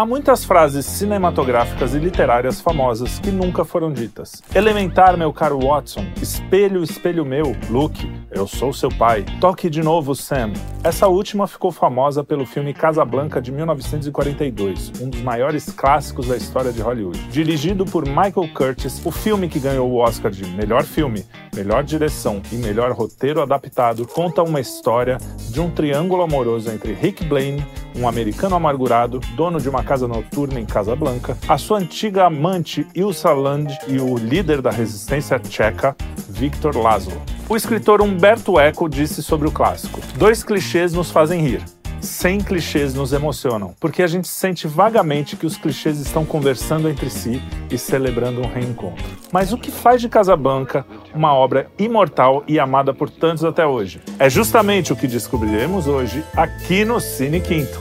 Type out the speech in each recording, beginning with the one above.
Há muitas frases cinematográficas e literárias famosas que nunca foram ditas. Elementar, meu caro Watson. Espelho, espelho meu. Luke, eu sou seu pai. Toque de novo, Sam. Essa última ficou famosa pelo filme Casablanca de 1942, um dos maiores clássicos da história de Hollywood. Dirigido por Michael Curtis, o filme que ganhou o Oscar de melhor filme, melhor direção e melhor roteiro adaptado conta uma história de um triângulo amoroso entre Rick Blaine, um americano amargurado, dono de uma casa noturna em Casablanca, a sua antiga amante Ilsa Land e o líder da resistência tcheca, Viktor Laszlo. O escritor Humberto Eco disse sobre o clássico: Dois clichês nos fazem rir. Sem clichês nos emocionam, porque a gente sente vagamente que os clichês estão conversando entre si e celebrando um reencontro. Mas o que faz de Casablanca uma obra imortal e amada por tantos até hoje? É justamente o que descobriremos hoje aqui no Cine Quinto.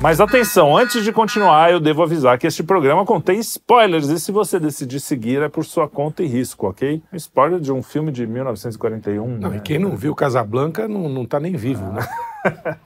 Mas atenção, antes de continuar, eu devo avisar que este programa contém spoilers e se você decidir seguir é por sua conta e risco, ok? Spoiler de um filme de 1941. Não, né? e quem não viu Casablanca não, não tá nem vivo, né?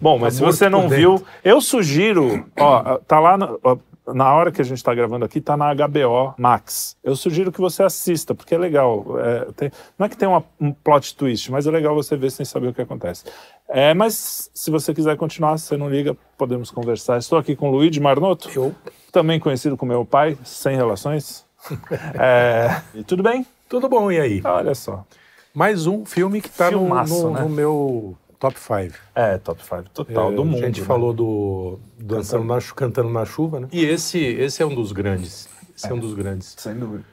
Bom, mas Tá se você não viu, eu sugiro, ó, tá lá na, ó, na hora que a gente está gravando aqui, tá na HBO Max. Eu sugiro que você assista, porque é legal. É, tem- não é que tem uma- um plot twist, mas é legal você ver sem saber o que acontece. É, mas se você quiser continuar, você não liga, podemos conversar. Estou aqui com o Luigi Marnoto, Eu, também conhecido como meu pai, sem relações. É, e tudo bem? tudo bom, e aí? Olha só. Mais um filme que tá no, no- né? no meu top 5. É, top 5 total do mundo. A gente né? falou do Dançando na, Chu- Cantando na Chuva, né? E esse, esse é um dos grandes. Esse é, um dos grandes. Sem dúvida.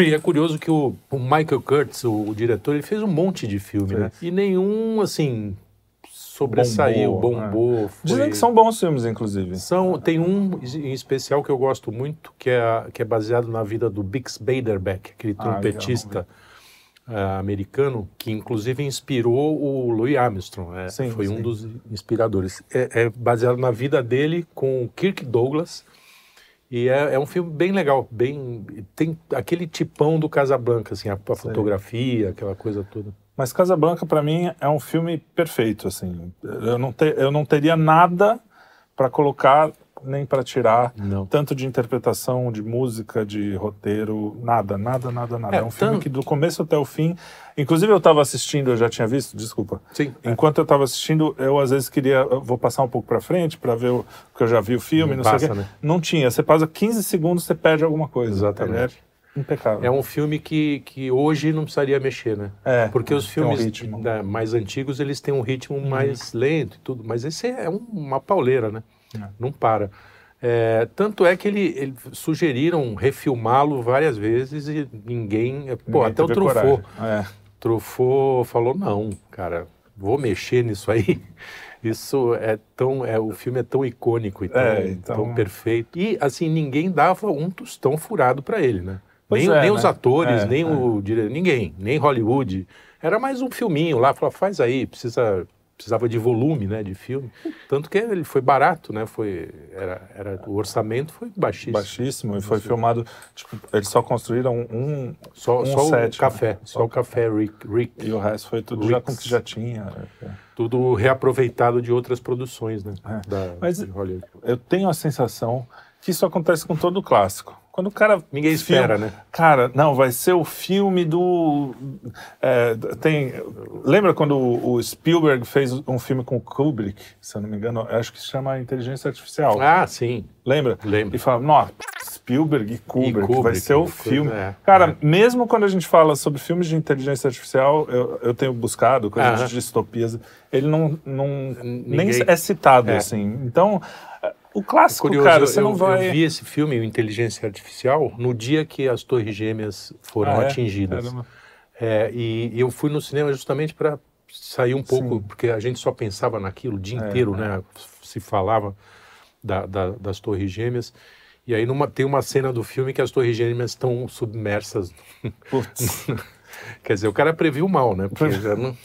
E é curioso que o, o Michael Curtis, o, o diretor, ele fez um monte de filme, né? E nenhum, assim, sobressaiu, Bombou, bombou. foi- Dizem que são bons filmes, inclusive. São, tem um em especial que eu gosto muito, que é, que é baseado na vida do Bix Beiderbecke, aquele Ah, trompetista ah, americano, que inclusive inspirou o Louis Armstrong. é, Sim, foi sim. um dos inspiradores. É, é baseado na vida dele com o Kirk Douglas. E é, é um filme bem legal, bem tem aquele tipão do Casablanca, assim, a, a fotografia, aquela coisa toda. Mas Casablanca, pra mim, é um filme perfeito, assim. Eu não, te- eu não teria nada pra colocar nem pra tirar, Não. tanto de interpretação, de música, de roteiro, nada, nada, nada, nada. É, É, um filme tanto- que do começo até o fim... Inclusive, eu estava assistindo, eu já tinha visto, desculpa. Sim. Enquanto eu estava assistindo, eu às vezes queria, vou passar um pouco pra frente pra ver o que eu já vi o filme, não, Não sei o passa, quê. né? Não tinha. Você passa 15 segundos, você perde alguma coisa. Exatamente. É impecável. É um filme que, que hoje não precisaria mexer, né? É, Porque os um filmes ritmo. Uhum. né, mais antigos, eles têm um ritmo mais lento e tudo. Mas esse é um- uma pauleira, né? É. Não para. É, tanto é que ele, ele sugeriram refilmá-lo várias vezes e ninguém... Pô, Ninguém até o Truffaut. É. Truffaut falou, não, cara, vou mexer nisso aí. Isso é tão... É, o filme é tão icônico e tão, É, então- tão perfeito. E, assim, ninguém dava um tostão furado para ele, né? Pois nem é, nem né? os atores, É, nem é. o diretor, ninguém, nem Hollywood. Era mais um filminho lá, falou, faz aí, precisa, precisava de volume, né, de filme. Tanto que ele foi barato, né, foi, era, era, o orçamento foi baixíssimo. baixíssimo e foi filmado. Tipo, eles só construíram um Só, um só set, o café, né? só o café Rick, Rick, e o resto foi tudo já com Ricks. que já tinha. é. tudo reaproveitado de outras produções, né, É. da, Mas- de Hollywood. Eu tenho a sensação que isso acontece com todo clássico. Quando o cara. Ninguém espera, né? Cara, não, vai ser o filme do. é, tem. Lembra quando o o Spielberg fez um filme com o Kubrick, se eu não me engano? eu Acho que se chama Inteligência Artificial. Ah, sim, Lembra? Lembro. E fala, nossa, Spielberg e Kubrick, vai Kubrick, ser o filme. é, Cara, mesmo quando a gente fala sobre filmes de inteligência artificial, eu, eu tenho buscado coisas Aham. de distopias, ele não, não nem Ninguém- é citado, É. assim. Então, o clássico, Curioso, cara, eu, você não eu- vai... eu vi esse filme, Inteligência Artificial, no dia que as Torres Gêmeas foram Ah, é? atingidas. É, e, e eu fui no cinema justamente para sair um pouco, Sim. porque a gente só pensava naquilo o dia É, inteiro, é. né? Se falava da- da- das Torres Gêmeas. E aí numa- tem uma cena do filme que as Torres Gêmeas estão submersas. Putz. Quer dizer, o cara previu mal, né? Porque já não,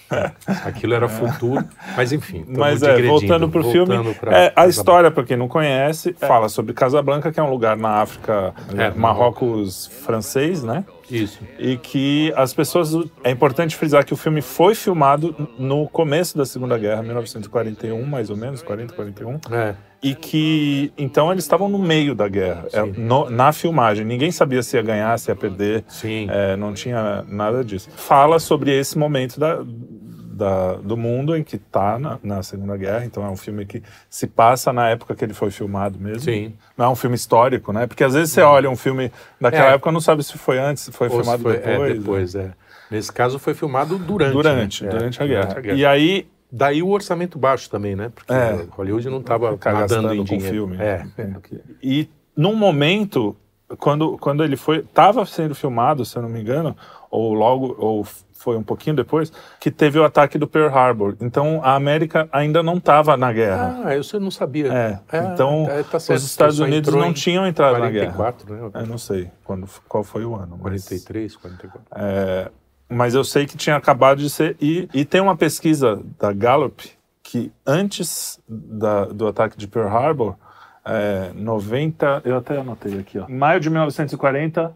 aquilo era futuro. Mas enfim. Mas é, voltando pro filme, voltando pra- é, a história, para quem não conhece, fala sobre Casablanca, que é um lugar na África, É, Marrocos francês, né? Isso. E que as pessoas. É importante frisar que o filme foi filmado no começo da Segunda Guerra, 1941, mais ou menos, 40, 41. É. E que. Então eles estavam no meio da guerra, é, no- na filmagem. Ninguém sabia se ia ganhar, se ia perder. Sim. É, não tinha nada disso. Fala sobre esse momento da, da- do mundo em que está na, na Segunda Guerra. Então é um filme que se passa na época que ele foi filmado mesmo. Sim. Não é um filme histórico, né? Porque às vezes você olha um filme daquela É. época não sabe se foi antes, se foi Ou se filmado foi- depois. É, depois, é. Nesse caso foi filmado durante. Durante, né? É, durante, a, guerra. durante a E aí Daí o orçamento baixo também, né? Porque É. Hollywood não estava nadando gastando em dinheiro. filme. É. E num momento, quando, quando ele foi, estava sendo filmado, se eu não me engano, ou logo, ou foi um pouquinho depois, que teve o ataque do Pearl Harbor. Então a América ainda não estava na guerra. Ah, isso eu não sabia. É, Ah, então é, tá certo, os Estados Unidos não em tinham entrado na guerra. 44, né? Eu não sei quando, qual foi o ano. mas- 43, 44. É, mas eu sei que tinha acabado de ser. E, e tem uma pesquisa da Gallup que antes da- do ataque de Pearl Harbor, é, 90. Eu até anotei aqui, ó. Em maio de 1940.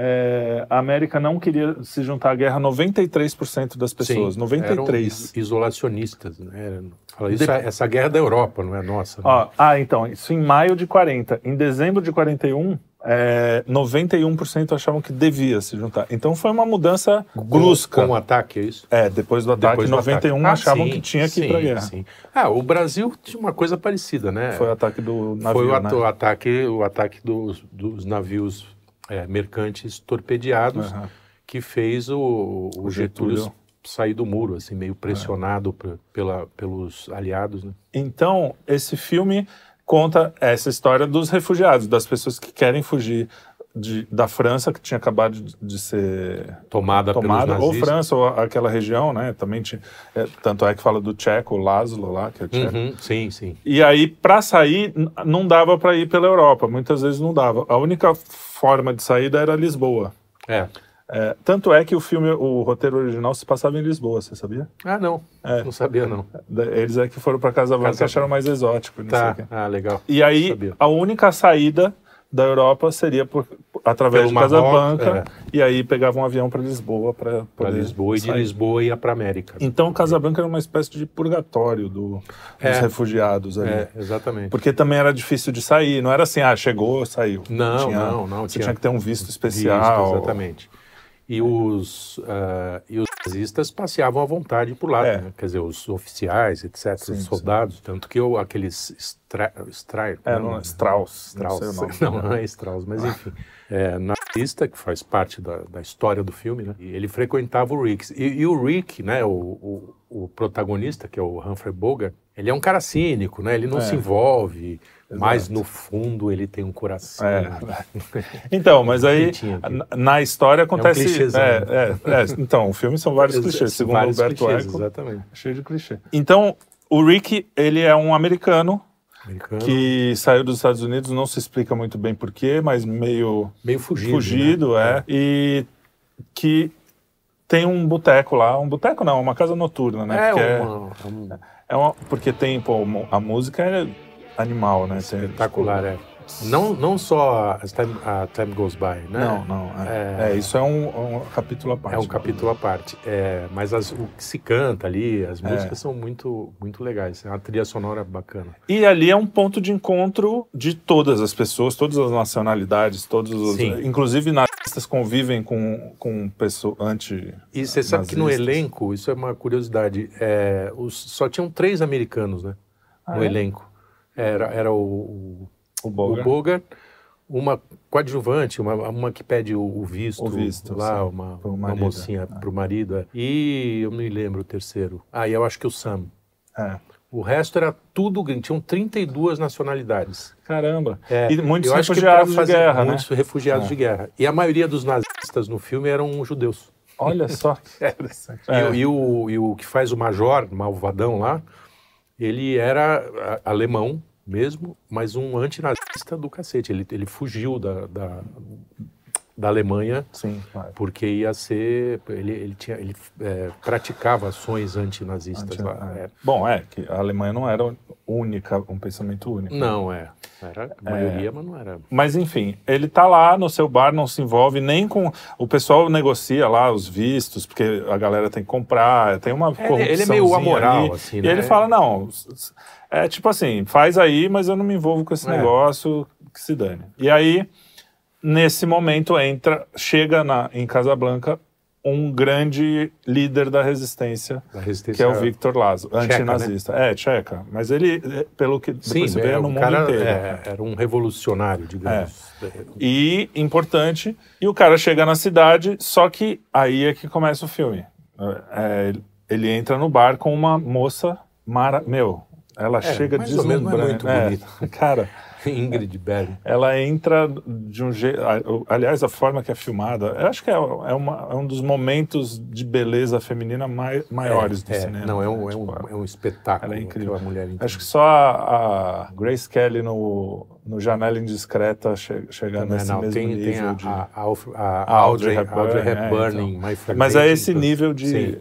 é, a América não queria se juntar à guerra 93% das pessoas. Sim, 93. Eram isolacionistas, né? Fala, isso é- essa guerra é da Europa, não é nossa. né? Ó, ah, então, isso em maio de 40. Em dezembro de 41, é, 91% achavam que devia se juntar. Então foi uma mudança brusca. Com o ataque, é isso? É, depois do ataque, Depois do 91 ataque. Ah, achavam sim, que tinha que ir pra guerra. sim. Ah, o Brasil tinha uma coisa parecida, né? Foi o ataque do navio, Foi o, né? ato- o ataque, o ataque dos, dos navios é, mercantes torpedeados Aham. que fez o, o O Getúlio, Getúlio. sair do muro, assim, meio pressionado pe- pela, pelos aliados. Né? Então, esse filme conta essa história dos refugiados, das pessoas que querem fugir de- da França, que tinha acabado de, de ser Tomada, tomada, ou. França, ou aquela região, né? Também tinha, é, tanto é que fala do tcheco, o Laszlo lá, que é tcheco. Uhum, sim, sim. E aí, para sair, não dava para ir pela Europa. Muitas vezes não dava. A única forma de saída era Lisboa. É. É, tanto é que o filme, o roteiro original se passava em Lisboa, você sabia? Ah, não. É. Não sabia, não. Eles é que foram para Casa Branca e acharam mais exótico. Tá. Ah, legal. E aí, a única saída da Europa seria por, através Pelo de Casablanca. Marrocos, E aí pegavam um avião para Lisboa para Para Lisboa e de Lisboa ia para América. Então, Casablanca era uma espécie de purgatório do, dos É. refugiados ali. É, exatamente. Porque também era difícil de sair, não era assim, ah, chegou, saiu. Não, Tinha- não, não. Você tinha que ter um visto especial. Visto, exatamente. E os, ah, e os nazistas passeavam à vontade por lá, É. né? quer dizer, os oficiais, etc., Sim, os sim. soldados, tanto que eu, aqueles Stra, Stra, É, não, Strauss. Strauss, Não, não, não é Strauss, mas enfim, é, nazista, que faz parte da, da história do filme, né? Ele frequentava o Rick. E, e o Rick, né, o, o, o protagonista, que é o Humphrey Bogart, ele é um cara cínico, né? Ele não É. se envolve, mas Exato. no fundo ele tem um coração. É. Então, mas aí na- história acontece. clichêzão, é, né? é, é. então, o filme são vários clichês, segundo Vários Humberto clichês, Eco. Exatamente. Cheio de clichê. Então, o Rick, ele é um americano Americano, que saiu dos Estados Unidos, não se explica muito bem porquê, mas meio meio fugido. fugido, né? é. E que tem um boteco lá, um boteco não, uma casa noturna, né? É, porque, é, uma, um- é uma- porque tem, pô, a música é animal, né? Tem- espetacular, é. Não, não só a Time, a Time Goes By, né? Não, não. É, É. é, isso é um, um capítulo à parte. É um capítulo à parte. É, mas as- o que se canta ali, as É. músicas são muito, muito legais. É uma trilha sonora bacana. E ali é um ponto de encontro de todas as pessoas, todas as nacionalidades, todos os. Sim. Inclusive nazistas convivem com, com pessoas anti. E você sabe que no elenco, isso é uma curiosidade, é, os- só tinham três americanos né, Ah, no é? elenco. Era, era o, O Bogart. o Bogart, uma coadjuvante, uma, uma que pede o, o visto, O visto, lá, sim, uma, uma mocinha é. para o marido. é. E eu me lembro o terceiro. Ah, e eu acho que o Sam. É. O resto era tudo gringo, tinham 32 nacionalidades. Caramba. É, e muitos refugiados de guerra, Muitos né? refugiados É. de guerra. E a maioria dos nazistas no filme eram judeus. Olha só interessante. E, É. e o, e o que faz o major, malvadão lá, ele era alemão mesmo, mas um antinazista do cacete. Ele, ele fugiu da, da, da Alemanha Sim, claro. porque ia ser... Ele, ele, tinha, ele é, praticava ações antinazistas Anti- lá. é. É. Bom, é que a Alemanha não era única, um pensamento único. Não, é. Era a maioria, mas não era. Mas enfim, ele tá lá no seu bar, não se envolve nem com. O pessoal negocia lá os vistos, porque a galera tem que comprar, tem uma É, ele é meio amoral, ali, assim, E né? ele fala: não, é tipo assim, faz aí, mas eu não me envolvo com esse É. negócio, que se dane. E aí, nesse momento, entra, chega na, em Casablanca um grande líder da resistência, Da resistência. que é o Victor Lazo, né? antinazista. É, tcheca. Mas ele, é, pelo que depois Sim, você vê, é, no o mundo cara inteiro. é, era um revolucionário, digamos. E importante, e o cara chega na cidade, só que aí é que começa o filme. É, ele entra no bar com uma moça mara... Meu, ela chega ou menos, não é deslumbrante. muito bonita. Cara, Ingrid Bergman. ela entra de um jeito... Aliás, a forma que é filmada, eu acho que é, é uma- é um dos momentos de beleza feminina mai- maiores do é, cinema. Não, é um, né? é um, Tipo, é um espetáculo. ela é incrível. aquela mulher Acho que só a, a Grace Kelly no, no Janela Indiscreta che, chega Não, nesse não, mesmo tem, nível tem a, de... a, a, a A Audrey Hepburn, Audrey é, Hepburn então. Mas é esse então, nível de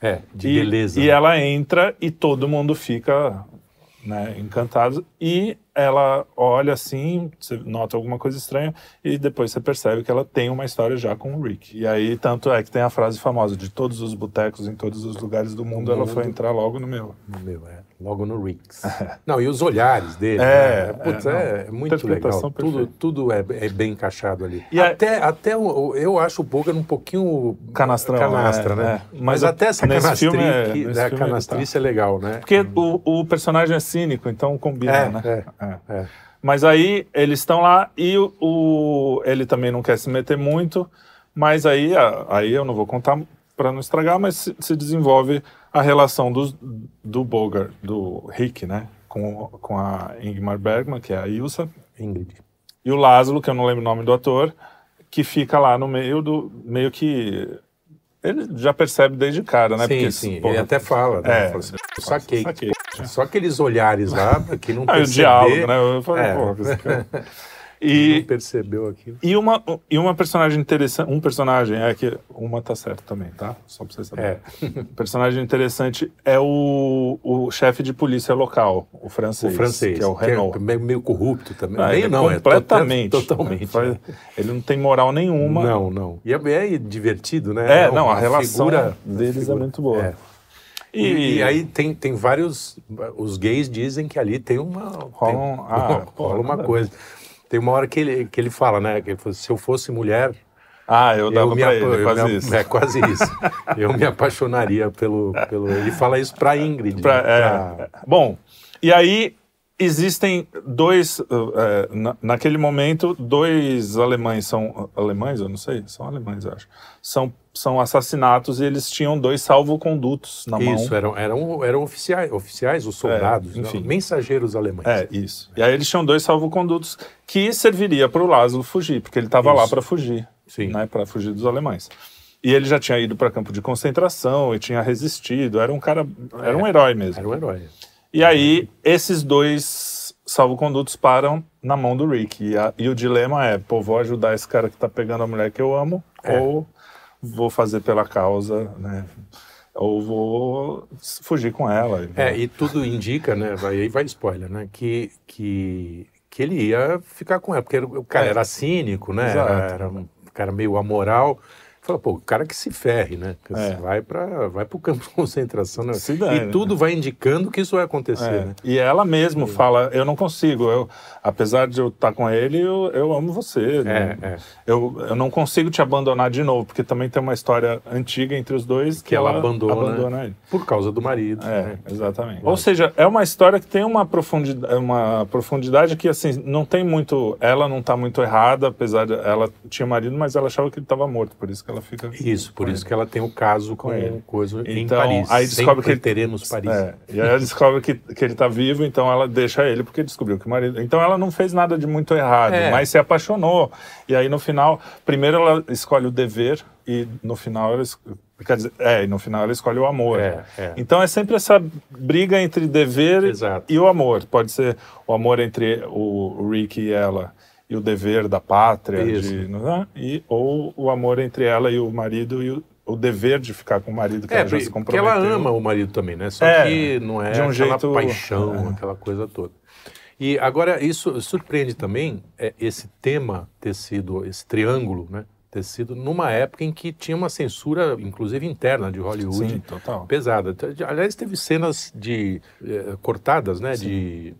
é, de e, beleza. E né? ela entra e todo mundo fica né, encantado. E ela olha assim, você nota alguma coisa estranha, e depois você percebe que ela tem uma história já com o Rick. E aí, tanto é que tem a frase famosa: de todos os botecos em todos os lugares do mundo, ela foi mundo. entrar logo no meu. Meu, é, logo no Ricks. Não, e os olhares dele. É, né? Putz, é, é, muito legal. Tudo, tudo é, é bem encaixado ali. E a- até até o- eu acho o Bogan um pouquinho Canastrão, canastra, é, né? é. Mas, Mas até essa canastri, é- que- né, canastrice é legal, né? Porque o, o personagem é cínico, então combina, É, né? é, É. é. Mas aí eles estão lá e o, o- ele também não quer se meter muito, mas aí, a- aí eu não vou contar para não estragar, mas se, se desenvolve a relação dos, do Bogart, do Rick, né, com, com a Ingmar Bergman, que é a Ilsa, Ingrid. e o Lázaro, que eu não lembro o nome do ator, que fica lá no meio do meio que ele já percebe desde cara, né? sim, Porque, sim. porra, Ele até fala, né? É. Fala assim, "Eu saquei. saquei. Só aqueles olhares lá, que não Ah, e o perceber, diálogo, né? Eu falei, É. que E, não percebeu aquilo. E uma, e uma personagem interessante, um personagem, é que uma tá certo também, tá? Só pra vocês saberem. É. Personagem interessante é o, o chefe de polícia local, o francês. O francês, Que é o Renault. meio, meio corrupto também. Ah, meio não, completamente. é to- totalmente. Faz- Ele não tem moral nenhuma. Não, não. E é, é divertido, né? É, não, uma a relação figura- deles é figura- muito boa. É. E, E, aí tem, tem vários. Os gays dizem que ali tem uma. Rola tem- um- ah, rola uma coisa. Tem uma hora que ele, que ele fala, né? Que ele fala, se eu fosse mulher, Ah, eu dava me pra ele, eu quase me- isso. É quase isso. eu me apaixonaria pelo, pelo. Ele fala isso pra Ingrid. Pra- né? é, Pra- Bom, e aí existem dois, é, na- naquele momento, dois alemães, são alemães, eu não sei, são alemães, acho, são, são assassinatos e eles tinham dois salvocondutos na mão. Isso, eram, eram, eram oficiais, oficiais, os soldados, É, enfim. não, mensageiros alemães. É, isso. E aí eles tinham dois salvocondutos que serviria para o Lázaro fugir, porque ele estava lá Isso. para fugir, Sim. né, para fugir dos alemães. E ele já tinha ido para campo de concentração e tinha resistido, era um cara, era um herói mesmo. Era um herói. E aí, esses dois salvocondutos param na mão do Rick. E, a- e o dilema é, pô, vou ajudar esse cara que tá pegando a mulher que eu amo, É. ou vou fazer pela causa, né? Ou vou fugir com ela. e- É, e tudo indica, né? Vai, aí vai spoiler, né? Que, que, que ele ia ficar com ela, porque o cara É. era cínico, né? Exato. Era, era um cara meio amoral. Falou, pô, o cara que se ferre, né? É. Vai para vai o campo de concentração, né? Dane, e né? tudo vai indicando que isso vai acontecer, É, né? E ela mesmo fala, eu não consigo, eu, apesar de eu estar com ele, eu, eu amo você. né? é. Eu, eu não consigo te abandonar de novo, porque também tem uma história antiga entre os dois que, Que ela abandona, ele. Por causa do marido. É, né? exatamente. Ou seja, é uma história que tem uma profundidade, uma profundidade que, assim, não tem muito... Ela não está muito errada, apesar de... Ela tinha marido, mas ela achava que ele estava morto, por isso que ela fica... Isso, por isso ele. que ela tem o caso com, ele. coisa em Então, Paris. aí descobre que- teremos Paris. É, e aí ela descobre que, que ele está vivo, então ela deixa ele, porque descobriu que o marido... Então ela não fez nada de muito errado, É. mas se apaixonou. E aí, no final, primeiro ela escolhe o dever, e no final ela... Quer dizer, é, e no final ela escolhe o amor. É, é. Então é sempre essa briga entre dever Exato. e o amor. Pode ser o amor entre o Rick e ela e o dever da pátria, de, né? e, ou o amor entre ela e o marido e o, o dever de ficar com o marido que É, ela já se porque comprometeu. ela ama o marido também, né? Só É, que não é de um jeito- paixão, é. aquela coisa toda. E agora, isso surpreende também é, esse tema ter sido, esse triângulo, né? Ter sido numa época em que tinha uma censura, inclusive interna, de Hollywood. Sim, total. pesada. Então, Aliás, teve cenas de eh, cortadas, né? De,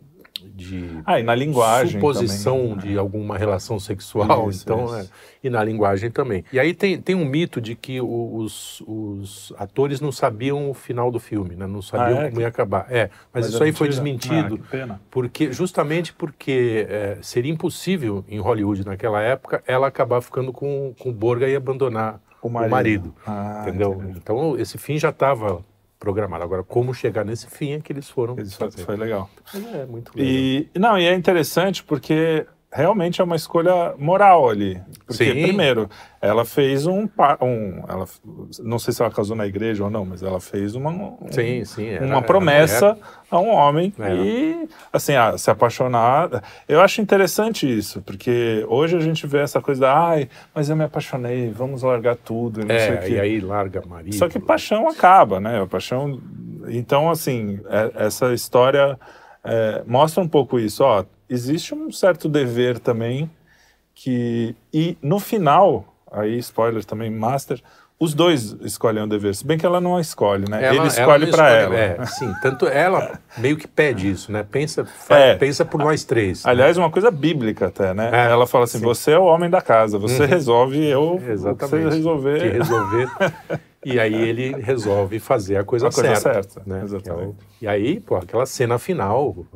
de Ah, e na linguagem suposição também, né? de alguma relação sexual, Isso, então isso. é, e na linguagem também. E aí tem, tem um mito de que o- os, os atores não sabiam o final do filme, né? Não sabiam Ah, é? como ia acabar. É, mas, isso é aí foi mentira? desmentido. Ah. Porque, justamente porque é, seria impossível em Hollywood naquela época ela acabar ficando com, com o Borga e abandonar O o marido. marido. Ah, entendeu? entendi. Então esse fim já estava programado. Agora, como chegar nesse fim é que eles foram fazer. foi legal. Mas É muito legal. E não, e é interessante porque realmente é uma escolha moral ali. Porque Sim. primeiro, ela fez um, um ela não sei se ela casou na igreja ou não, mas ela fez uma um- Sim, sim. era- uma promessa a um homem É. e assim a, se apaixonar. Eu acho interessante isso, porque hoje a gente vê essa coisa da ai, mas eu me apaixonei, vamos largar tudo, e não sei É, quê. e aí larga marido. Só que paixão acaba, né? A paixão. Então, assim, é- essa história é, mostra um pouco isso. Ó, existe um certo dever também que. E no final, aí, spoiler também, Master, os dois escolhem o dever. Se bem que ela não escolhe, né? Ela- Ele escolhe escolhe- ela. É, sim. Tanto ela meio que pede isso, né? Pensa, fa- É. pensa por nós três. né? Aliás, uma coisa bíblica até, né? É, ela fala assim: sim. você é o homem da casa, você resolve, eu. Exatamente. Você resolver. Que resolver. e aí ele resolve fazer a coisa A coisa certa. certa, né? exatamente. É o- E aí, pô, aquela cena final,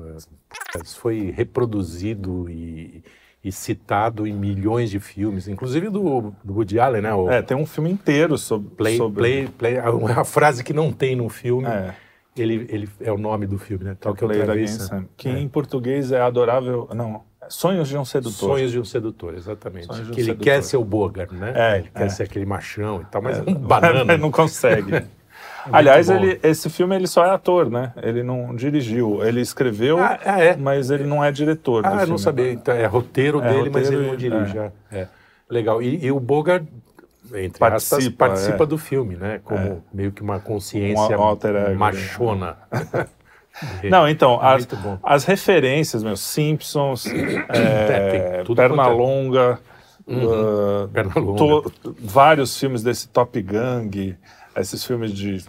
isso foi reproduzido e, e citado em milhões de filmes, inclusive do, do Woody Allen, né? O É, tem um filme inteiro sobre. play, sobre... play, play, a, frase que não tem no filme, É. ele, ele é o nome do filme, né? Tal que? Sam, que É. em português é adorável. Não, Sonhos de um Sedutor. Sonhos de um sedutor, exatamente. Um que ele sedutor. quer ser o Bogart, né? É, ele quer é. ser aquele machão e tal, mas é, um banana. não consegue. Aliás, ele, esse filme ele só é ator, né? Ele não dirigiu. Ele escreveu, Ah, ah, é? mas ele não é diretor. Ah, eu não sabia. Então, é roteiro É, dele, mas roteiro ele não dirige. É. É. Legal. E, e o Bogart, entre Participa, aspas, participa é. do filme, né? Como É. meio que uma consciência Um ego, machona. Não, então, É as, as referências, meu, Simpsons, É, tem tudo Pernalonga, Uhum. uh, Pernalonga. to- vários filmes desse Top Gang, esses filmes de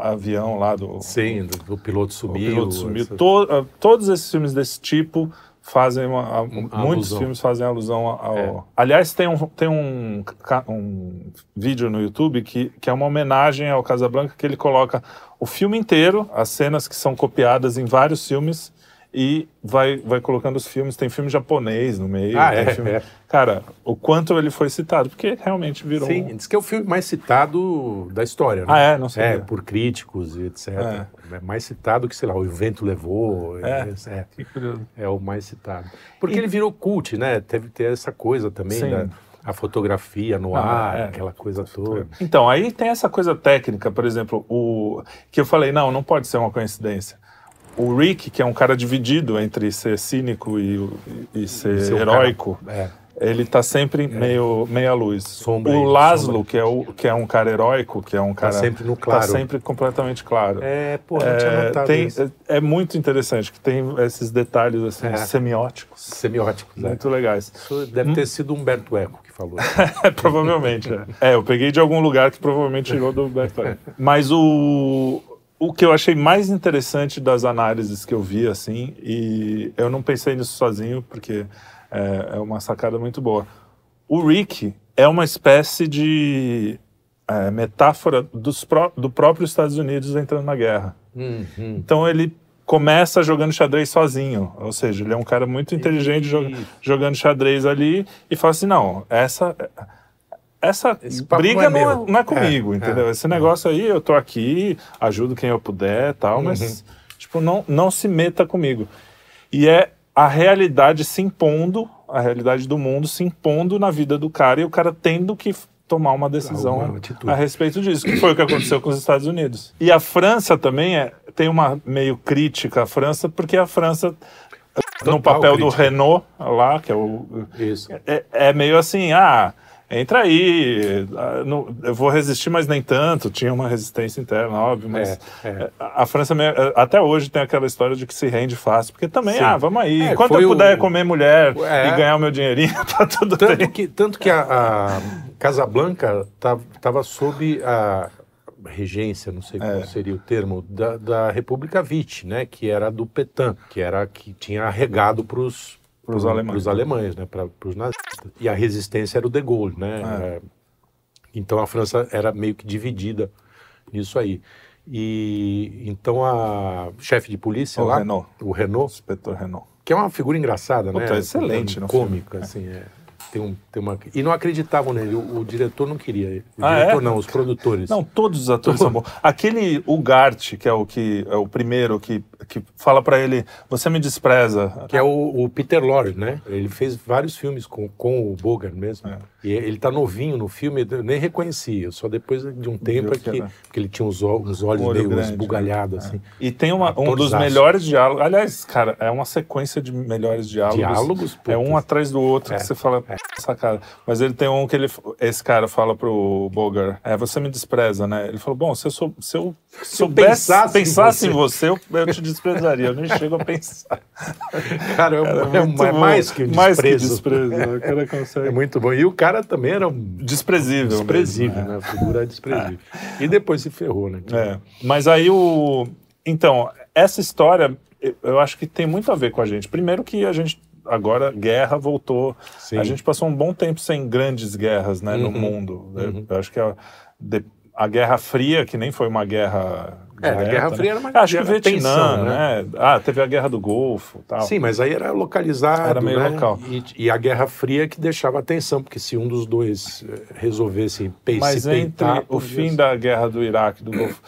avião lá do, Sim, do, do piloto O sumiu. piloto sumiu. essa- To- ah, todos esses filmes desse tipo fazem uma, a- muitos filmes fazem alusão ao. É. Aliás, tem um tem um, um vídeo no YouTube que, que é uma homenagem ao Casablanca que ele coloca o filme inteiro, as cenas que são copiadas em vários filmes e vai, vai colocando os filmes. Tem filme japonês no meio. Ah, é, filme- é. Cara, o quanto ele foi citado, porque realmente virou. Sim, um- diz que é o filme mais citado da história, né? Ah, é? Não sabia. É, por críticos e etc. É. É. mais citado que, sei lá, o Vento Levou. É. É, Que curioso. é o mais citado. Porque ele virou cult, né? Teve ter essa coisa também Sim. da a fotografia no Ah, ar, é. aquela coisa toda. Então, aí tem essa coisa técnica, por exemplo, o que eu falei, não, não pode ser uma coincidência. O Rick, que é um cara dividido entre ser cínico e, e ser Ser um heróico, É. ele tá sempre meio meia luz. Sombra o Laszlo, sombra. que é, o, que é um cara heróico, que é um cara... sempre no claro. Tá sempre completamente claro. É, pô, não tinha É, notado tem, isso. é, é muito interessante que tem esses detalhes assim, É. semióticos, Semióticos, né? muito legais. Isso deve ter sido Humberto Eco que falou. provavelmente. É. É, eu peguei de algum lugar que provavelmente tirou do Beto. Mas o, o que eu achei mais interessante das análises que eu vi, assim, e eu não pensei nisso sozinho, porque é, é uma sacada muito boa. O Rick é uma espécie de é, metáfora dos pró do próprio Estados Unidos entrando na guerra. Uhum. Então ele começa jogando xadrez sozinho, ou seja, ele é um cara muito inteligente jo- Isso. jogando xadrez ali e fala assim, não, essa essa briga não é não é, não é comigo, É, entendeu? é. Esse negócio aí eu tô aqui, ajudo quem eu puder, tal, mas Uhum. tipo não não se meta comigo. E é a realidade se impondo, a realidade do mundo se impondo na vida do cara e o cara tendo que tomar uma decisão Alguma atitude. a respeito disso, que foi o que aconteceu com os Estados Unidos. E a França também é, tem uma meio crítica à França, porque a França, no Total papel do crítica. Renault, lá, que é o. Isso. É, é meio assim, ah, entra aí, ah, não- eu vou resistir, mas nem tanto. Tinha uma resistência interna, óbvio, mas É, é. a França me- até hoje tem aquela história de que se rende fácil, porque também, Sim. ah, vamos aí, É, enquanto eu puder o- comer mulher É. e ganhar o meu dinheirinho, tá tudo Tanto bem. que, tanto que a, a Casablanca estava sob a regência, não sei qual É. seria o termo, da, da República Vichy, né? Que era do Petain, que era que tinha arregado para os Pros alemães. alemães, né? Para os nazistas. E a resistência era o de Gaulle, né? É. É, Então a França era meio que dividida nisso aí. E então a chefe de polícia O lá, Renault. o Renault, Inspetor Renault. que é uma figura engraçada, Puta, né? excelente no cômica, assim, é. Tem um, tem uma... E não acreditavam nele, o, o diretor não queria. O Ah, diretor é? não, os produtores. Não, todos os atores são bons. Aquele Ugarte, que é o que é o primeiro que, que fala pra ele, você me despreza. Que é o, o Peter Lorre, né? Ele fez vários filmes com, com o Bogart mesmo. É. E ele tá novinho no filme, eu nem reconhecia. Só depois de um tempo é que porque ele tinha uns, olhos Um meio grande, esbugalhados, assim. E tem uma- um dos melhores diálogos. Aliás, cara, é uma sequência de melhores diálogos. Diálogos, É um atrás do outro É, que você fala, sacada. Mas ele tem um que ele, esse cara fala pro Bogart, é, você me despreza, né? Ele falou, bom, se eu, sou, se eu soubesse, pensasse pensasse, em em você, eu, eu te desprezaria. Eu nem chego a pensar. Cara, é, Cara, é muito é bom. mais que o Mais que desprezo. desprezo. né? O cara consegue. É muito bom. E o cara também era um Desprezível. desprezível, mesmo, né? A figura é desprezível. E depois se ferrou, né? É, mas aí o. Então, essa história eu- acho que tem muito a ver com a gente. Primeiro que a gente. Agora, guerra voltou. Sim. A gente passou um bom tempo sem grandes guerras né, no Uhum. mundo. Eu- Uhum. Eu acho que a, de- a Guerra Fria, que nem foi uma guerra. É, a direta, Guerra né? Fria era uma Acho que o Vietnã, tensão, né? Ah, teve a Guerra do Golfo tal. Sim, mas aí era localizado, Era meio né? local. E, e a Guerra Fria que deixava atenção, porque se um dos dois eh, resolvesse pe Mas entre peitar... o fim da guerra do Iraque, do Golfo,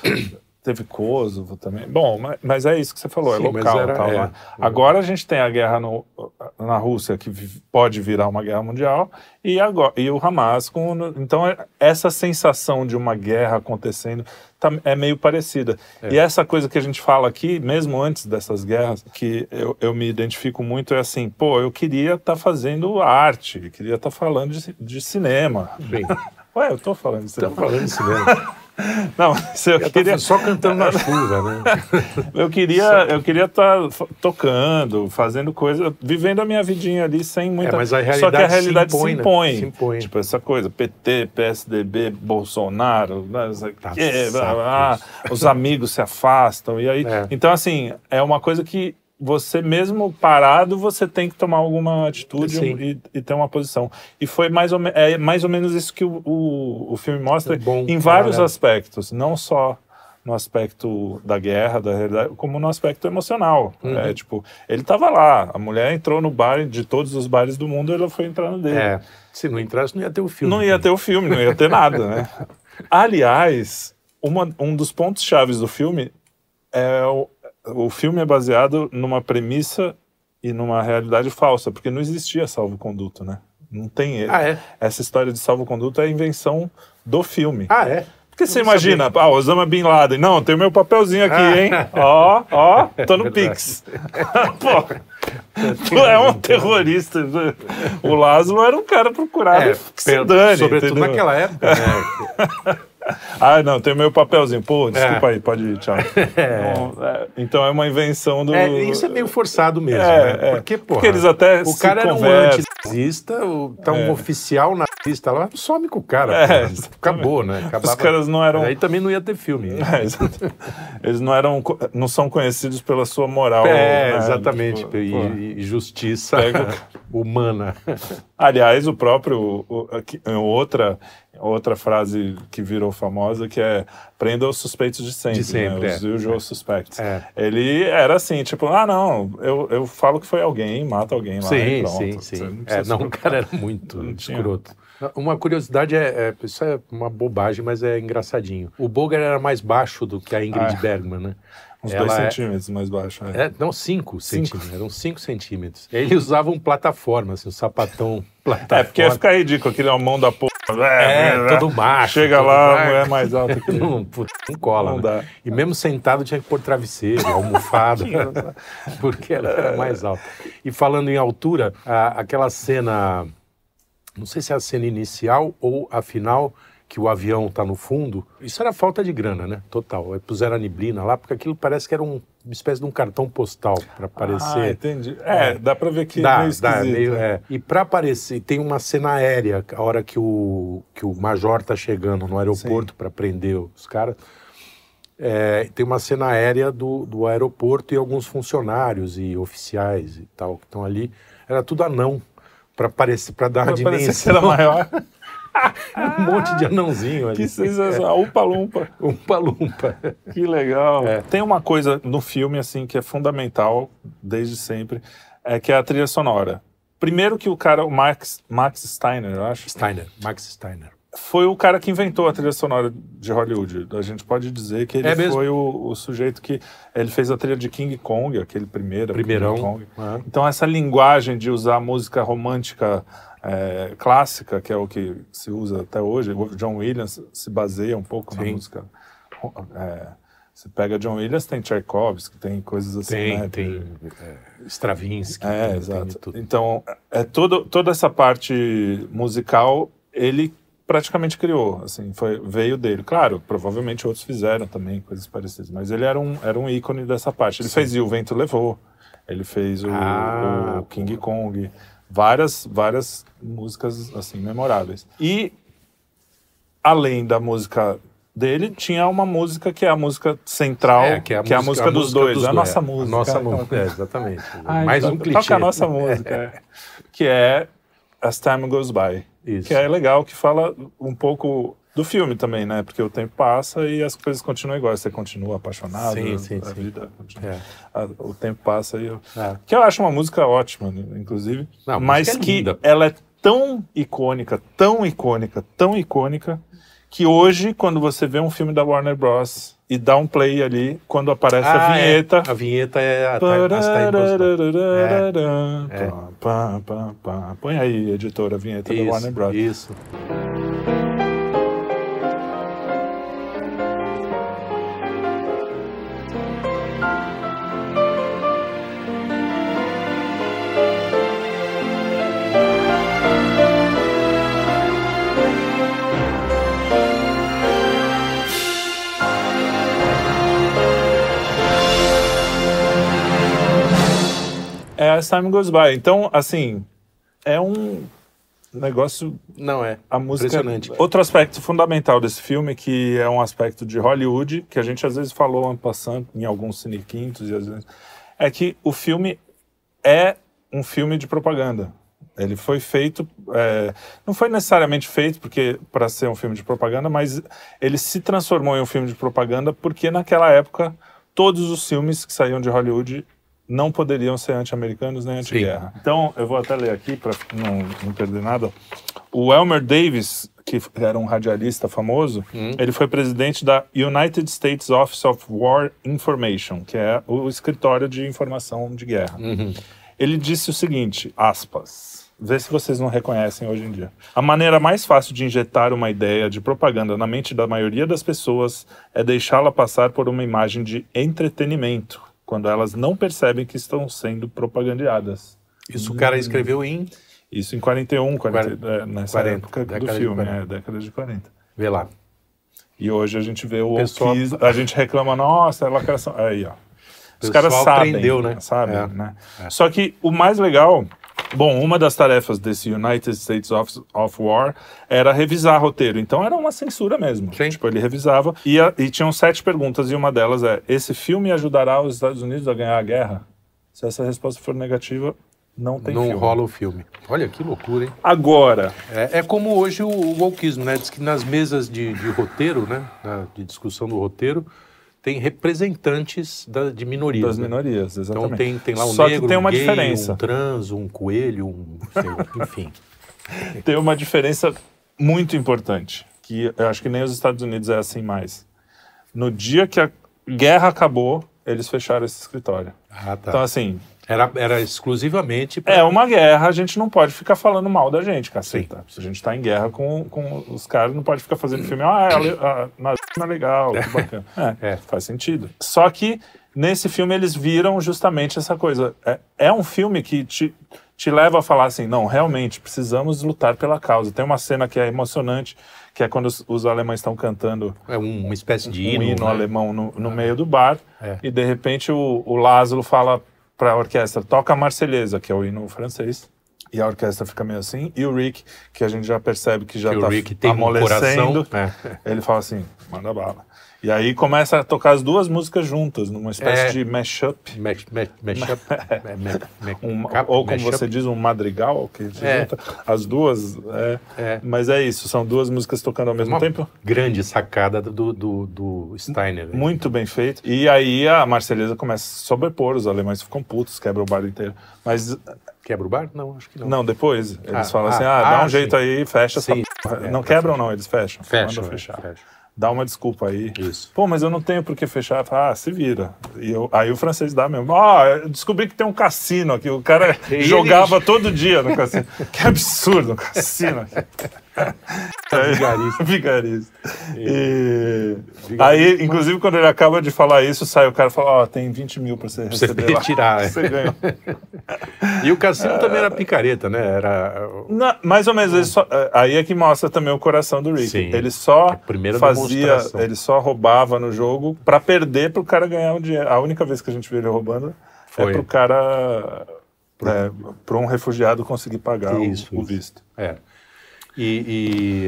teve Kosovo também. Bom, mas, mas é isso que você falou, Sim, é local. era- tal, é. né? Agora a gente tem a guerra no- na Rússia, que pode virar uma guerra mundial, e, agora, e o Hamas com. Então, é- essa sensação de uma guerra acontecendo tá- é meio parecida. É. E essa coisa que a gente fala aqui, mesmo antes dessas guerras, que eu, eu me identifico muito, é assim, pô, eu queria estar fazendo arte, queria estar falando de, de cinema. Bem, Ué, eu tô falando de cinema. estamos falando de cinema. Não, eu Eu queria, só cantando na chuva, né? eu queria, eu queria estar tocando, fazendo coisa, vivendo a minha vidinha ali sem muita. É, mas a Só que a realidade se realidade se impõe, impõe. né? Se impõe. Tipo essa coisa, PT, PSDB, Bolsonaro, né, Tá blá, blá, blá, os amigos se afastam e aí. É. Então assim, é uma coisa que você mesmo parado, você tem que tomar alguma atitude e, e ter uma posição. E foi mais ou, me- é mais ou menos isso que o, o, o filme mostra É bom em vários aspectos, não só no aspecto da guerra, da realidade, como no aspecto emocional. Uhum. É, tipo, ele estava lá, a mulher entrou no bar, de todos os bares do mundo, ela foi entrar no dele. É, se não entrasse, não ia ter o filme. Não ia ter o filme, não ia ter nada, né? Aliás, uma- um dos pontos chaves do filme é o, o filme é baseado numa premissa e numa realidade falsa, porque não existia salvo-conduto, né? Não tem Ah, é? essa história de salvo-conduto é a invenção do filme. Ah, é? Porque você imagina, ah, Osama Bin Laden. Não, tem o meu papelzinho aqui, Ah. hein? Ó, ó, tô no. Pix. Pô, tu é um terrorista. O Lázaro era um cara procurado. É, que se dane, sobretudo entendeu? naquela época, né? Ah, não, tem o meu papelzinho. Pô, desculpa É. aí, pode ir, tchau. Então, é, então é uma invenção do. É, isso é meio forçado mesmo, É, né? é. Porque, porra, Porque eles até o cara era um antinazista, o- tá um É. oficial nazista lá, some com o cara. É. Acabou, né? Acabava... Os caras não eram. Aí também não ia ter filme. É, exato. Eles não eram, não são conhecidos pela sua moral. É, né? exatamente. Tipo, e, e justiça Pega humana. Aliás, o próprio o- aqui, outra outra frase que virou famosa que é prenda os suspeitos de sempre, De sempre, né? os é. usual suspects. É. Ele era assim, tipo, ah não, eu, eu falo que foi alguém, mata alguém lá e Sim, pronto. sim, sim. não É, não, o cara era muito escroto. Uma curiosidade é, é- isso é uma bobagem, mas é engraçadinho. O Bogart era mais baixo do que a Ingrid Ah. Bergman, né? Uns Ela dois é- centímetros mais baixo. é. É, não, 5 Cinco. centímetros. Eram 5 centímetros. Ele usava um plataforma, assim, um sapatão plataforma. É, porque ia ficar ridículo, aquele é mão da porra. É, todo macho. Chega todo lá, a mulher mais alta que. Não, putz, não cola, Não né? dá. E mesmo sentado tinha que pôr travesseiro, almofada, porque ela era mais alta. E falando em altura, a- aquela cena não sei se é a cena inicial ou a final, que o avião está no fundo. Isso era falta de grana, né? Total. Aí puseram a neblina lá, porque aquilo parece que era um, uma espécie de um cartão postal para aparecer. Ah, entendi. É, dá para ver que Dá, é meio dá, meio, né? é. E para aparecer, tem uma cena aérea, a hora que o, que o major tá chegando no aeroporto para prender os caras. É, tem uma cena aérea do, do aeroporto e alguns funcionários e oficiais e tal que estão ali. Era tudo anão, para parecer, para dar uma parecer que era dimensão. maior. um monte de anãozinho ali. que sensacional. Umpa Lumpa. Umpa lumpa. Que legal. É. Tem uma coisa no filme assim que é fundamental desde sempre, é que é a trilha sonora. Primeiro que o cara, o Max, Max Steiner, eu acho, Steiner, Max Steiner. foi o cara que inventou a trilha sonora de Hollywood. A gente pode dizer que ele É foi o, o sujeito que ele fez a trilha de King Kong, aquele primeiro, Primeirão. King Kong. Ah. Então essa linguagem de usar música romântica é, clássica, que é o que se usa até hoje, o John Williams se baseia um pouco na Sim. música. É, você pega John Williams, tem Tchaikovsky, tem coisas assim, Tem, né? tem é, Stravinsky. É, tem- exato. tem. Então, é todo, toda essa parte musical, ele praticamente criou, assim, foi, veio dele. Claro, provavelmente outros fizeram também coisas parecidas, mas ele era um, era um ícone dessa parte. Ele fez E o Vento Levou, ele fez o, Ah, o King Kong, várias, várias músicas, assim, memoráveis. E, além da música dele, tinha uma música que é a música central, É, que é a, música, dos dois, a dois, nossa é. música. A nossa música, é, exatamente. Ai, Mais to- um clichê. Toca a nossa música, é. que é As Time Goes By. Isso. Que é legal, que fala um pouco do filme também, né? Porque o tempo passa e as coisas continuam iguais. Você continua apaixonado, Sim, sim, a sim. vida continua. É. a- o tempo passa e eu... É. Que eu acho uma música ótima, né, inclusive. Não, a mas é que linda. ela é tão icônica, tão icônica, tão icônica, que hoje, quando você vê um filme da Warner Bros. e dá um play ali, quando aparece a Ah, é. vinheta... A vinheta é a Time. É. Põe aí, editora, a vinheta da Warner Isso, Bros. isso. As Time Goes By. Então, assim, é um negócio Não é. a música. Impressionante. Outro aspecto fundamental desse filme, que é um aspecto de Hollywood, que a gente às vezes falou passando em alguns cinequintos e às vezes, é que o filme é um filme de propaganda. Ele foi feito, é, não foi necessariamente feito porque para ser um filme de propaganda, mas ele se transformou em um filme de propaganda porque naquela época todos os filmes que saíam de Hollywood não poderiam ser anti-americanos nem anti-guerra. Então, eu vou até ler aqui para não, não perder nada. O Elmer Davis, que era um radialista famoso, ele foi presidente da United States Office of War Information, que é o escritório de informação de guerra. Ele disse o seguinte, aspas, vê se vocês não reconhecem hoje em dia. A maneira mais fácil de injetar uma ideia de propaganda na mente da maioria das pessoas é deixá-la passar por uma imagem de entretenimento, quando elas não percebem que estão sendo propagandeadas. Isso o cara escreveu em. Isso em 41, 40, é, nessa 40, época do filme, 40. é, década de 40. Vê lá. E hoje a gente vê o Pessoal- wokeismo, a gente reclama, nossa, é lacração. Aí, ó. Os Pessoal caras sabem, aprendeu, né? sabem, É. né? Só que o mais legal, bom, uma das tarefas desse United States Office of War era revisar roteiro. Então era uma censura mesmo. Sim. Tipo, ele revisava e, e tinham sete perguntas e uma delas é: esse filme ajudará os Estados Unidos a ganhar a guerra? Se essa resposta for negativa, não tem não filme. rola o filme. Olha que loucura, hein? Agora, É, é como hoje o, o wokeismo, né? Diz que nas mesas de, de roteiro, né? Na- de discussão do roteiro, tem representantes da- de minorias. das né? minorias, exatamente. Então tem, tem lá um Só negro, que tem um uma gay, diferença. um trans, um coelho, um... sei, enfim. tem uma diferença muito importante, que eu acho que nem os Estados Unidos é assim mais. No dia que a guerra acabou, eles fecharam esse escritório. Ah, tá. Então, assim, Era, era exclusivamente pra- é uma guerra, a gente não pode ficar falando mal da gente, caceta. Se a gente tá em guerra com, com os caras, não pode ficar fazendo filme, ah, é, ah, nazismo é legal, que bacana. É, É. faz sentido. Só que nesse filme eles viram justamente essa coisa. É, é um filme que te, te leva a falar assim, não, realmente, precisamos lutar pela causa. Tem uma cena que é emocionante, que é quando os, os alemães estão cantando É um- uma espécie de um hino, hino né? alemão no, no meio do bar, É. e de repente o, o Lázaro fala para a orquestra, toca a Marselhesa, que é o hino francês, e a orquestra fica meio assim, e o Rick, que a gente já percebe que já tá um amolecendo, coração. É. ele fala assim, manda bala. E aí começa a tocar as duas músicas juntas, numa espécie É. de mashup, Mash, mash, mashup. É, ma- um, ou como mashup. você diz, um madrigal, que se É. junta as duas. é. É. Mas é isso, são duas músicas tocando ao mesmo Uma tempo. grande sacada do, do, do Steiner. né? Muito bem feito. E aí a Marselhesa começa a sobrepor, os alemães ficam putos, quebra o bar inteiro. Mas Quebra o bar? Não, acho que não. não, depois eles Ah, falam ah, assim: ah, dá ah, um jeito sim. aí, fecha Sim. essa. É, não quebram, não, eles fecham. Fecha, Manda é, fechar. fecha. Dá uma desculpa aí. Isso. Pô, mas eu não tenho por que fechar. Ah, se vira. E eu- aí o francês dá mesmo. Ah, eu descobri que tem um cassino aqui. O cara jogava todo dia no cassino. que absurdo, um cassino aqui. Vigarista. Vigarista. E... Vigarista. Aí, inclusive, quando ele acaba de falar isso, sai o cara e fala: Ó, tem 20 mil pra você você receber. lá. retirar, é. Você ganhou. E o cassino também era picareta, né? Era mais ou menos, ele só- é, aí é que mostra também o coração do Rick. Sim. Ele só fazia, ele só roubava no jogo pra perder pro cara ganhar um dinheiro. A única vez que a gente viu ele roubando Foi. é pro cara, é, pra um refugiado conseguir pagar o- Isso, o, isso. visto. É. E, e,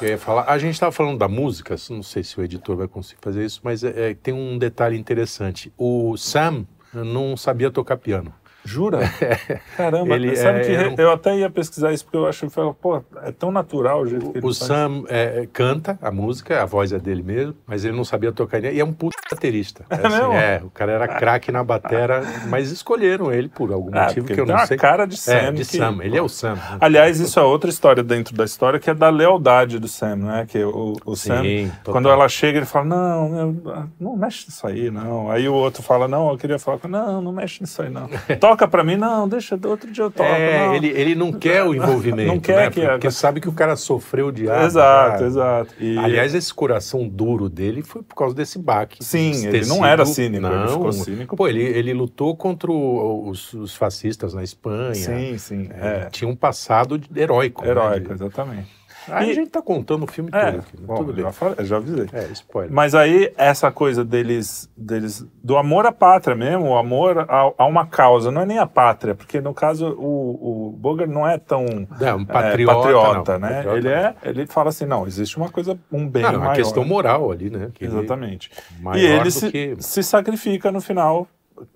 eu ia falar, a gente estava falando da música, não sei se o editor vai conseguir fazer isso, mas é, é, tem um detalhe interessante. O Sam não sabia tocar piano. Jura? Caramba, Ele sabe é- que um- eu até ia pesquisar isso porque eu acho que pô, é tão natural o jeito que ele O. Sam é, canta a música, a voz é dele mesmo, mas ele não sabia tocar e é um puto baterista. É, mesmo? é, o cara era craque na batera, mas escolheram ele por algum Ah, motivo que eu não sei. cara de Sam. é, de que- Sam, ele é o Sam. Aliás, isso é outra história dentro da história, que é da lealdade do Sam, né? Que o, o Sam, total. quando ela chega, ele fala, não, eu- não mexe nisso aí, não. Aí o outro fala, não, eu queria falar, com- não, não mexe nisso aí, não. Toca pra mim, não, deixa, outro dia eu toco. É, não. ele, ele não quer o envolvimento, Não quer né? que- porque sabe que o cara sofreu de ar. Exato, já. exato. E- Aliás, esse coração duro dele foi por causa desse baque. Sim, ele não era cínico, ele não. ficou cínico. Pô, ele, ele lutou contra os, os fascistas na Espanha. sim, sim, É, é, Tinha um passado heróico. né? heróico, De- exatamente. Aí E- a gente tá contando o filme É, todo aqui. né? bom, Tudo bem. já, falei, já avisei. É, spoiler. Mas aí, essa coisa deles, deles do amor à pátria mesmo, o amor a, a uma causa, não é nem a pátria, porque no caso o, o Bogart não é tão é, patriota, patriota, não. né? Patriota ele, é, ele fala assim, não, existe uma coisa, um bem Não, é maior. uma questão moral ali, né? Que Exatamente. E ele se, que- se sacrifica no final,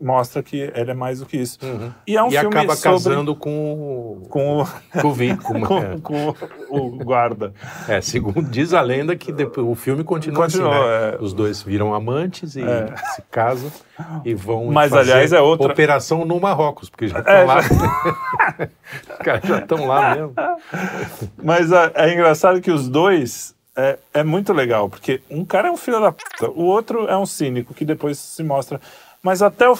mostra que ele é mais do que isso. Uhum. E é um e filme acaba sobre... casando com, Com, o- com o Vi. Com, com, com o guarda. é, segundo diz a lenda que depois, o filme continua, Continua, assim, né? é. Os dois viram amantes e É. se casam e vão Mas, fazer aliás, é outra- operação no Marrocos, porque já estão É, lá. Os caras já estão lá mesmo. Mas é, é engraçado que os dois é, é muito legal, porque um cara é um filho da puta, o outro é um cínico que depois se mostra. Mas até o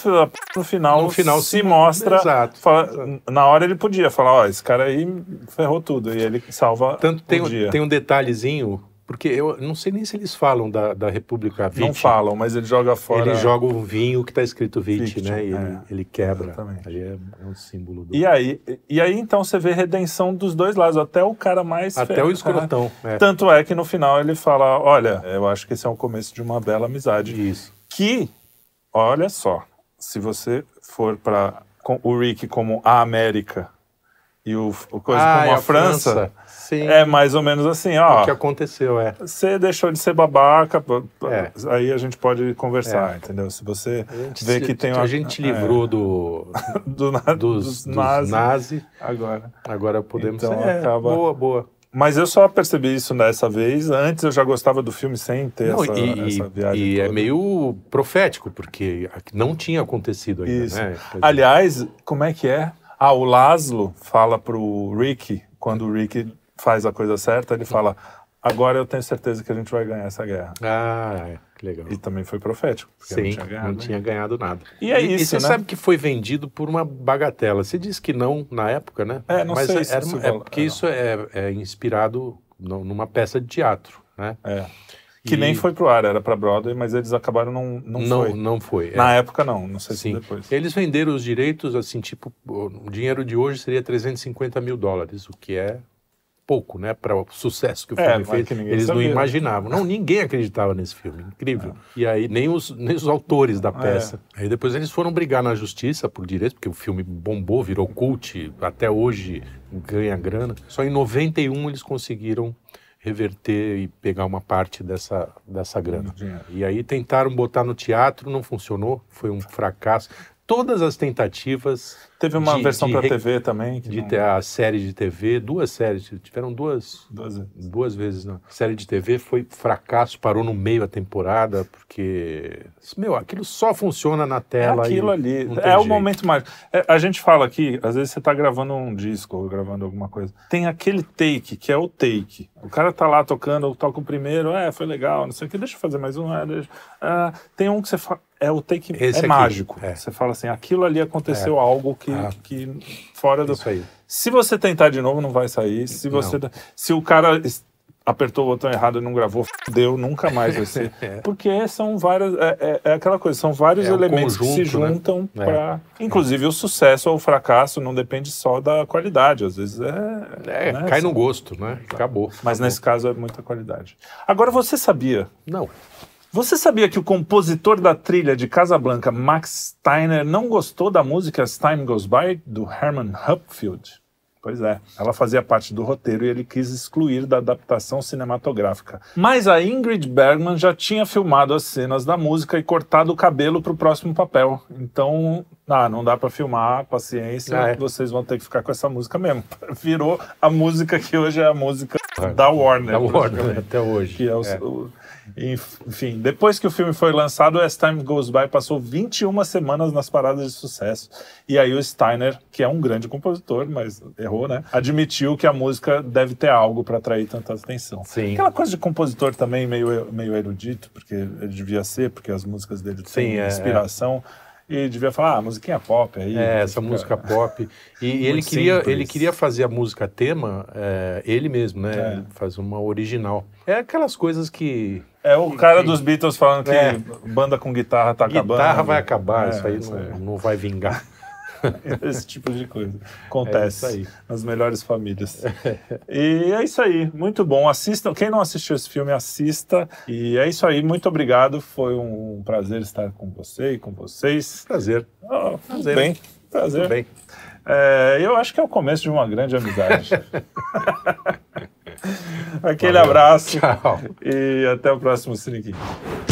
no final, No final se, se- mostra. Exato. fala- na hora ele podia falar: Ó, esse cara aí ferrou tudo. E ele salva Tanto tem, o um- dia. tem um detalhezinho, porque eu não sei nem se eles falam da, da República Vite. Não falam, mas ele joga fora. Ele joga um vinho que está escrito Vite, Vite, né? E ele, é. ele quebra. Exatamente. Ali é, é um símbolo do. E aí, e aí, então, você vê redenção dos dois lados, até o cara mais. Até o escrotão. É. Tanto é que no final ele fala: Olha, eu acho que esse é o começo de uma bela amizade. Isso. que, olha só, se você for para o Rick como a América e o, o coisa Ah, como e a, França, Sim. é mais ou menos assim, ó. O que aconteceu, é. Você deixou de ser babaca, É. aí a gente pode conversar, entendeu? Se você A vê se- que tem a uma, gente é, livrou do, do, na- dos, dos, dos nazis nazi, agora. agora podemos... Então, é, acaba- Boa, boa. Mas eu só percebi isso dessa vez. Antes eu já gostava do filme sem ter Não, essa, e essa viagem e é toda. meio profético, porque não tinha acontecido ainda, Isso. né? Aliás, como é que é? Ah, o Laszlo fala pro Rick, quando o Rick faz a coisa certa, ele fala: agora eu tenho certeza que a gente vai ganhar essa guerra. Ah, é, que legal. E também foi profético, porque Sim, não tinha ganhado. não tinha ganhado nada. E é E isso, você né? sabe que foi vendido por uma bagatela. Você disse que não na época, né? É, não Mas sei é, se era é vala- porque é, isso é, é inspirado nu- numa peça de teatro, né? É. Que E- nem foi pro ar, era pra Broadway, mas eles acabaram não, não, não, foi. não foi. é. Na época não, não sei Sim. se depois. Eles venderam os direitos, assim, tipo, o dinheiro de hoje seria 350 mil dólares, o que é pouco, né, para o sucesso que o É, filme mas fez. Eles não sabia. imaginavam. Não, ninguém acreditava nesse filme. Incrível. E aí, nem os, nem os autores da peça. Aí depois eles foram brigar na justiça por direitos, porque o filme bombou, virou cult, até hoje ganha grana. Só em 91 eles conseguiram reverter e pegar uma parte dessa, dessa grana. E aí tentaram botar no teatro, não funcionou, foi um fracasso. Todas as tentativas Teve uma de- versão re- TV também. De não- ter a série de TV, duas séries, tiveram duas, Duas vezes. duas vezes na série de TV, foi fracasso, parou no meio da temporada, porque, meu, aquilo só funciona na É tela. aquilo e ali. não É tem o jeito. momento mágico. É, a gente fala aqui, às vezes você tá gravando um disco ou gravando alguma coisa. Tem aquele take, que é o take. O cara tá lá tocando, eu toco o primeiro, é, foi legal, não sei o que, deixa eu fazer mais um. É, deixa- Ah, tem um que você fala. É o take Esse é aqui, mágico. é. Você fala assim, aquilo ali aconteceu algo que, Ah. que fora do. Isso aí. Se você tentar de novo, não vai sair. Se você. Se o cara apertou o botão errado e não gravou, deu, nunca mais vai ser. Porque são várias. É, é- é aquela coisa, são vários É elementos que se conjunto, né? juntam É. para. Inclusive, o sucesso ou o fracasso não depende só da qualidade. Às vezes é. É, né, cai no gosto, né? Acabou. Mas nesse caso é muita qualidade. Agora, você sabia? Não. Você sabia que o compositor da trilha de Casablanca, Max Steiner, não gostou da música As Time Goes By, do Herman Hupfield? Pois é, ela fazia parte do roteiro e ele quis excluir da adaptação cinematográfica. Mas a Ingrid Bergman já tinha filmado as cenas da música e cortado o cabelo para o próximo papel. Então, ah, não dá para filmar, paciência, Ah, é. vocês vão ter que ficar com essa música mesmo. Virou a música que hoje é a música da Warner. Da Warner, até hoje. que é o, É. o- enfim, depois que o filme foi lançado, As Time Goes By passou 21 semanas nas paradas de sucesso. E aí o Steiner, que é um grande compositor, mas errou, né? Admitiu que a música deve ter algo para atrair tanta atenção. Sim. Aquela coisa de compositor também meio, meio erudito, porque ele devia ser, porque as músicas dele Sim, têm é, inspiração. E devia falar, ah, musiquinha pop aí. É, essa fica- música pop. E, e ele, queria, simples. ele queria fazer a música tema, é, ele mesmo, né? É. Fazer uma original. É aquelas coisas que. É o cara dos Beatles falando que É. banda com guitarra tá acabando. Guitarra vai acabar, É, isso aí isso não, aí. não vai vingar. Esse tipo de coisa. Acontece É isso aí. nas melhores famílias. e é isso aí. Muito bom. Assistam. Quem não assistiu esse filme, assista. E é isso aí. Muito obrigado. Foi um prazer estar com você e com vocês. Prazer. Oh, Prazer. Bem, prazer. Tudo bem. É, eu acho que é o começo de uma grande amizade. Aquele Valeu. abraço Tchau. e até o próximo Geek.